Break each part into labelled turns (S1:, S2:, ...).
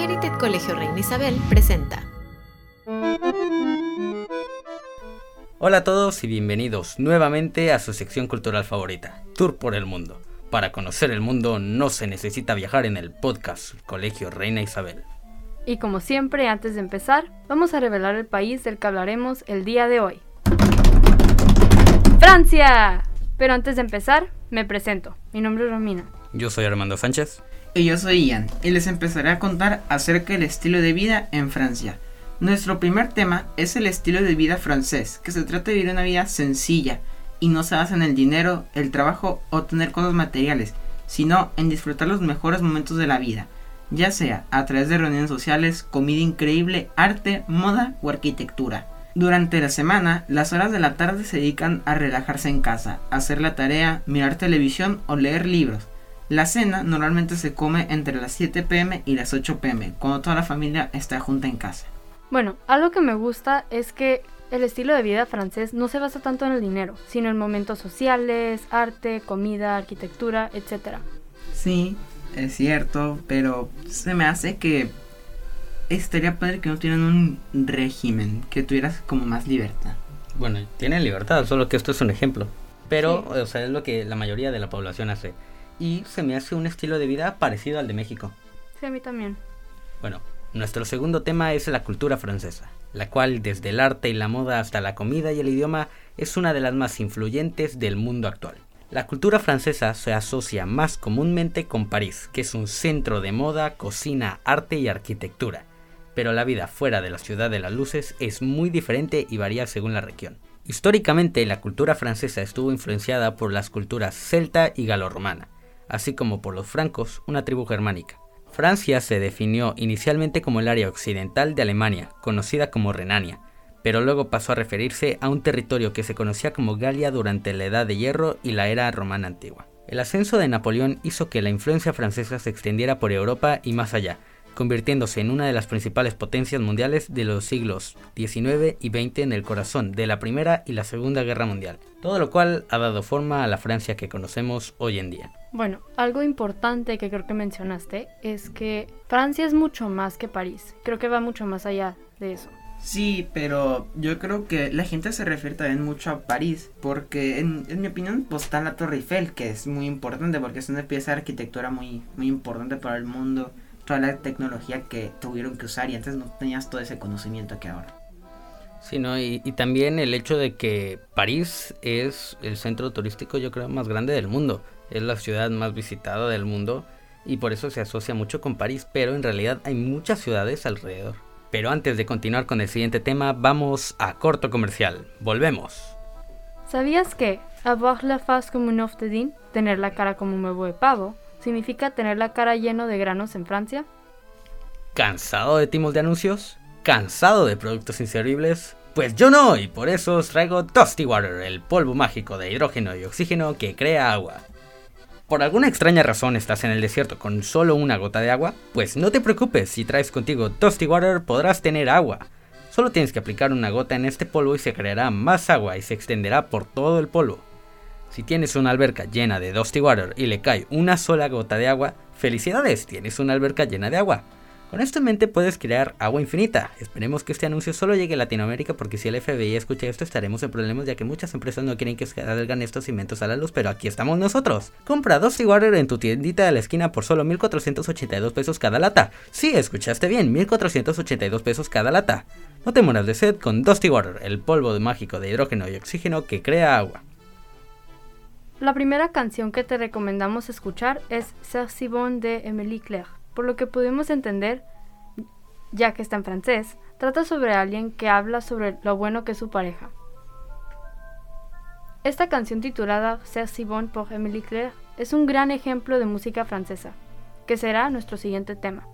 S1: Merited Colegio Reina Isabel presenta.
S2: Hola a todos y bienvenidos nuevamente a su sección cultural favorita, Tour por el Mundo. Para conocer el mundo no se necesita viajar en el podcast Colegio Reina Isabel.
S3: Y como siempre, antes de empezar, vamos a revelar el país del que hablaremos el día de hoy. ¡Francia! Pero antes de empezar, me presento. Mi nombre es Romina.
S2: Yo soy Armando Sánchez.
S4: Y yo soy Ian, y les empezaré a contar acerca del estilo de vida en Francia. Nuestro primer tema es el estilo de vida francés, que se trata de vivir una vida sencilla y no se basa en el dinero, el trabajo o tener cosas materiales, sino en disfrutar los mejores momentos de la vida, ya sea a través de reuniones sociales, comida increíble, arte, moda o arquitectura. Durante la semana, las horas de la tarde se dedican a relajarse en casa, hacer la tarea, mirar televisión o leer libros. La cena normalmente se come entre las 7 pm y las 8 pm, cuando toda la familia está junta en casa.
S3: Bueno, algo que me gusta es que el estilo de vida francés no se basa tanto en el dinero, sino en momentos sociales, arte, comida, arquitectura, etc.
S4: Sí, es cierto, pero se me hace que estaría padre que no tuvieran un régimen, que tuvieras como más libertad.
S2: Bueno, tienen libertad, solo que esto es un ejemplo. Pero, o sea, es lo que la mayoría de la población hace y se me hace un estilo de vida parecido al de México.
S3: Sí, a mí también.
S2: Bueno, nuestro segundo tema es la cultura francesa, la cual desde el arte y la moda hasta la comida y el idioma es una de las más influyentes del mundo actual. La cultura francesa se asocia más comúnmente con París, que es un centro de moda, cocina, arte y arquitectura, pero la vida fuera de la ciudad de las luces es muy diferente y varía según la región. Históricamente la cultura francesa estuvo influenciada por las culturas celta y galorromana, así como por los francos, una tribu germánica. Francia se definió inicialmente como el área occidental de Alemania, conocida como Renania, pero luego pasó a referirse a un territorio que se conocía como Galia durante la Edad de Hierro y la era romana antigua. El ascenso de Napoleón hizo que la influencia francesa se extendiera por Europa y más allá, convirtiéndose en una de las principales potencias mundiales de los siglos XIX y XX en el corazón de la Primera y la Segunda Guerra Mundial, todo lo cual ha dado forma a la Francia que conocemos hoy en día.
S3: Bueno, algo importante que creo que mencionaste es que Francia es mucho más que París, creo que va mucho más allá de eso.
S4: Sí, pero yo creo que la gente se refiere también mucho a París, porque en, mi opinión pues está la Torre Eiffel, que es muy importante porque es una pieza de arquitectura muy, muy importante para el mundo toda la tecnología que tuvieron que usar y antes no tenías todo ese conocimiento que ahora.
S2: Sí, ¿no? Y, y, también el hecho de que París es el centro turístico yo creo más grande del mundo, es la ciudad más visitada del mundo y por eso se asocia mucho con París, pero en realidad hay muchas ciudades alrededor. Pero antes de continuar con el siguiente tema, vamos a corto comercial. Volvemos.
S3: ¿Sabías que avoir la face comme un œuf de din, tener la cara como un huevo de pavo, significa tener la cara lleno de granos en Francia?
S2: ¿Cansado de timos de anuncios? ¿Cansado de productos inservibles? Pues yo no, y por eso os traigo Toasty Water, el polvo mágico de hidrógeno y oxígeno que crea agua. ¿Por alguna extraña razón estás en el desierto con solo una gota de agua? Pues no te preocupes, si traes contigo Toasty Water podrás tener agua. Solo tienes que aplicar una gota en este polvo y se creará más agua y se extenderá por todo el polvo. Si tienes una alberca llena de Dusty Water y le cae una sola gota de agua, felicidades, tienes una alberca llena de agua. Con puedes crear agua infinita. Esperemos que este anuncio solo llegue a Latinoamérica porque si el FBI escucha esto estaremos en problemas ya que muchas empresas no quieren que salgan estos inventos a la luz, pero aquí estamos nosotros. Compra Dusty Water en tu tiendita de la esquina por solo 1482 pesos cada lata. Sí, escuchaste bien, 1482 pesos cada lata. No te mueras de sed con Dusty Water, el polvo mágico de hidrógeno y oxígeno que crea agua.
S3: La primera canción que te recomendamos escuchar es si bon de Emily Claire. Por lo que pudimos entender, ya que está en francés, trata sobre alguien que habla sobre lo bueno que es su pareja. Esta canción titulada si bon por Emily Claire es un gran ejemplo de música francesa, que será nuestro siguiente tema.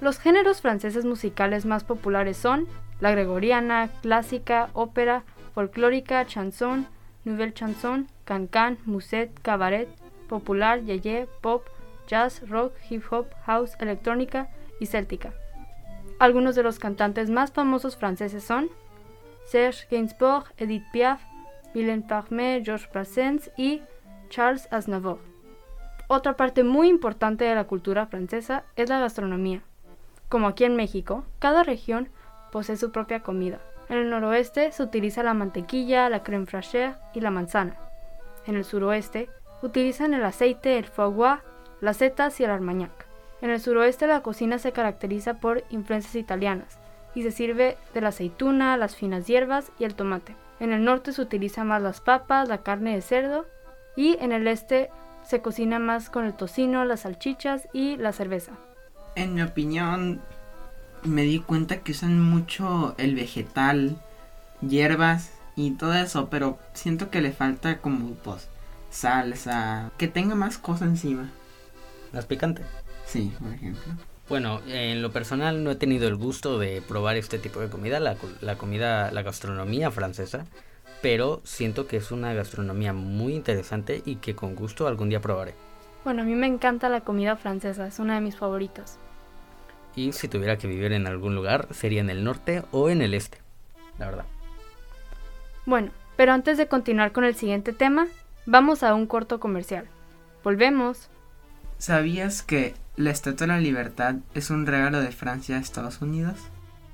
S3: Los géneros franceses musicales más populares son la gregoriana, clásica, ópera, folclórica, chanson, nouvelle chanson, cancan, musette, cabaret, popular, yeye, pop, jazz, rock, hip hop, house, electrónica y céltica. Algunos de los cantantes más famosos franceses son Serge Gainsbourg, Edith Piaf, Mylène Farmer, Georges Brassens y Charles Aznavour. Otra parte muy importante de la cultura francesa es la gastronomía. Como aquí en México, cada región posee su propia comida. En el noroeste se utiliza la mantequilla, la crème fraîche y la manzana. En el suroeste utilizan el aceite, el foie gras, las setas y el armagnac. En el suroeste la cocina se caracteriza por influencias italianas y se sirve de la aceituna, las finas hierbas y el tomate. En el norte se utiliza más las papas, la carne de cerdo y en el este se cocina más con el tocino, las salchichas y la cerveza.
S4: En mi opinión, me di cuenta que usan mucho el vegetal, hierbas y todo eso, pero siento que le falta como pues salsa, que tenga más cosas encima.
S2: ¿Las picantes?
S4: Sí, por ejemplo.
S2: Bueno, en lo personal no he tenido el gusto de probar este tipo de comida, la, la comida, la gastronomía francesa, pero siento que es una gastronomía muy interesante y que con gusto algún día probaré.
S3: Bueno, a mí me encanta la comida francesa, es una de mis favoritas.
S2: Y si tuviera que vivir en algún lugar, sería en el norte o en el este, la verdad.
S3: Bueno, pero antes de continuar con el siguiente tema, vamos a un corto comercial. Volvemos.
S4: ¿Sabías que la Estatua de la Libertad es un regalo de Francia a Estados Unidos?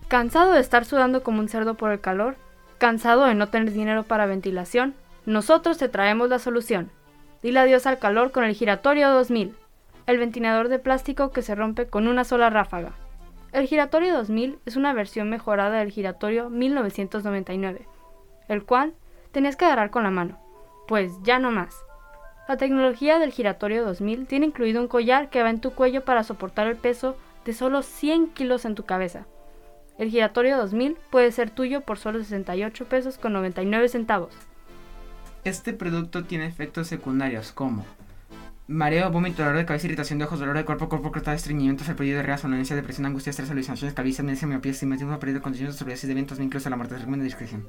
S3: ¿Cansado de estar sudando como un cerdo por el calor? ¿Cansado de no tener dinero para ventilación? Nosotros te traemos la solución. Dile adiós al calor con el Giratorio 2000, el ventilador de plástico que se rompe con una sola ráfaga. El Giratorio 2000 es una versión mejorada del Giratorio 1999, el cual tenías que agarrar con la mano, pues ya no más. La tecnología del giratorio 2000 tiene incluido un collar que va en tu cuello para soportar el peso de solo 100 kilos en tu cabeza. El giratorio 2000 puede ser tuyo por solo 68 pesos con 99 centavos.
S4: Este producto tiene efectos secundarios como mareo, vómito, dolor de cabeza, irritación de ojos, dolor de cuerpo, cuerpo cortado, estreñimiento, periodo de rea, somnolencia, depresión, angustia, estrés, alucinaciones, calvicie, amnesia, miopía, estigmatismo, pérdida de condiciones, sobredosis de vientos, a la muerte, recomiendo discreción.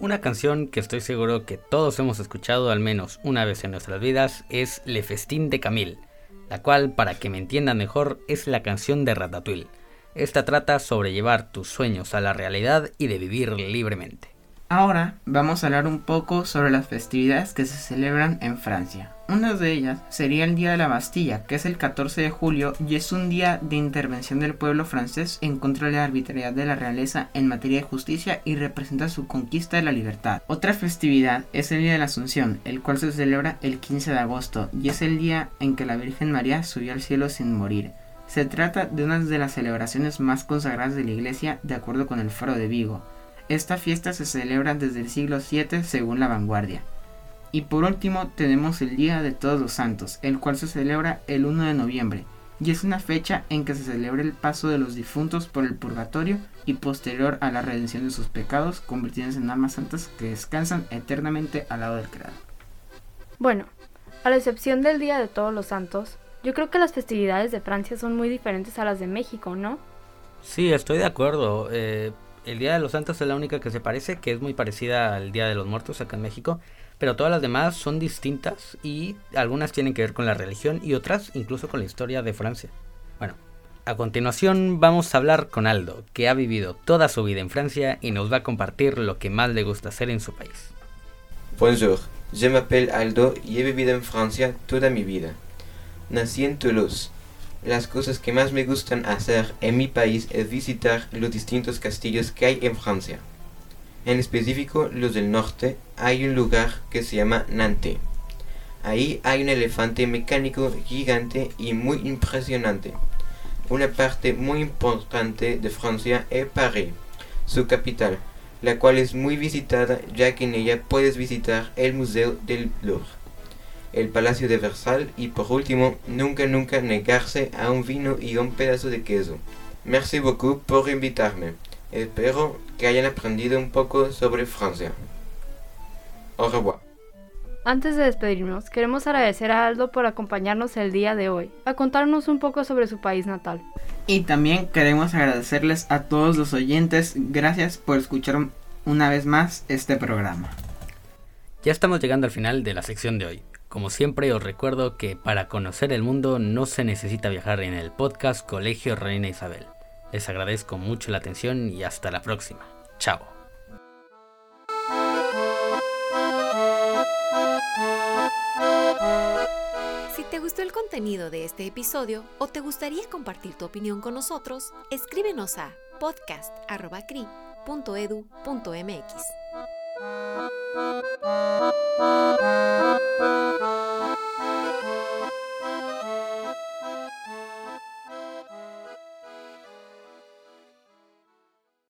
S2: Una canción que estoy seguro que todos hemos escuchado al menos una vez en nuestras vidas es Le Festín de Camille, la cual, para que me entiendan mejor, es la canción de Ratatouille. Esta trata sobre llevar tus sueños a la realidad y de vivir libremente.
S4: Ahora vamos a hablar un poco sobre las festividades que se celebran en Francia. Una de ellas sería el Día de la Bastilla, que es el 14 de julio y es un día de intervención del pueblo francés en contra de la arbitrariedad de la realeza en materia de justicia y representa su conquista de la libertad. Otra festividad es el Día de la Asunción, el cual se celebra el 15 de agosto y es el día en que la Virgen María subió al cielo sin morir. Se trata de una de las celebraciones más consagradas de la iglesia de acuerdo con el Foro de Vigo. Esta fiesta se celebra desde el siglo VII según la vanguardia. Y por último tenemos el Día de Todos los Santos, el cual se celebra el 1 de noviembre, y es una fecha en que se celebra el paso de los difuntos por el purgatorio y posterior a la redención de sus pecados, convirtiéndose en almas santas que descansan eternamente al lado del Creador.
S3: Bueno, a la excepción del Día de Todos los Santos, yo creo que las festividades de Francia son muy diferentes a las de México, ¿no?
S2: Sí, estoy de acuerdo. Eh, el Día de los Santos es la única que se parece, que es muy parecida al Día de los Muertos acá en México, pero todas las demás son distintas y algunas tienen que ver con la religión y otras incluso con la historia de Francia. Bueno, a continuación vamos a hablar con Aldo, que ha vivido toda su vida en Francia y nos va a compartir lo que más le gusta hacer en su país.
S5: Bonjour, je m'appelle Aldo y he vivido en Francia toda mi vida. Nací en Toulouse, las cosas que más me gustan hacer en mi país es visitar los distintos castillos que hay en Francia. En específico los del norte hay un lugar que se llama Nantes. Ahí hay un elefante mecánico gigante y muy impresionante. Una parte muy importante de Francia es París, su capital, la cual es muy visitada ya que en ella puedes visitar el Museo del Louvre el Palacio de Versalles y por último, nunca nunca negarse a un vino y un pedazo de queso. Merci beaucoup por invitarme. Espero que hayan aprendido un poco sobre Francia. Au revoir.
S3: Antes de despedirnos, queremos agradecer a Aldo por acompañarnos el día de hoy, a contarnos un poco sobre su país natal.
S4: Y también queremos agradecerles a todos los oyentes, gracias por escuchar una vez más este programa.
S2: Ya estamos llegando al final de la sección de hoy. Como siempre os recuerdo que para conocer el mundo no se necesita viajar en el podcast Colegio Reina Isabel. Les agradezco mucho la atención y hasta la próxima. Chao.
S1: Si te gustó el contenido de este episodio o te gustaría compartir tu opinión con nosotros, escríbenos a podcast.cri.edu.mx.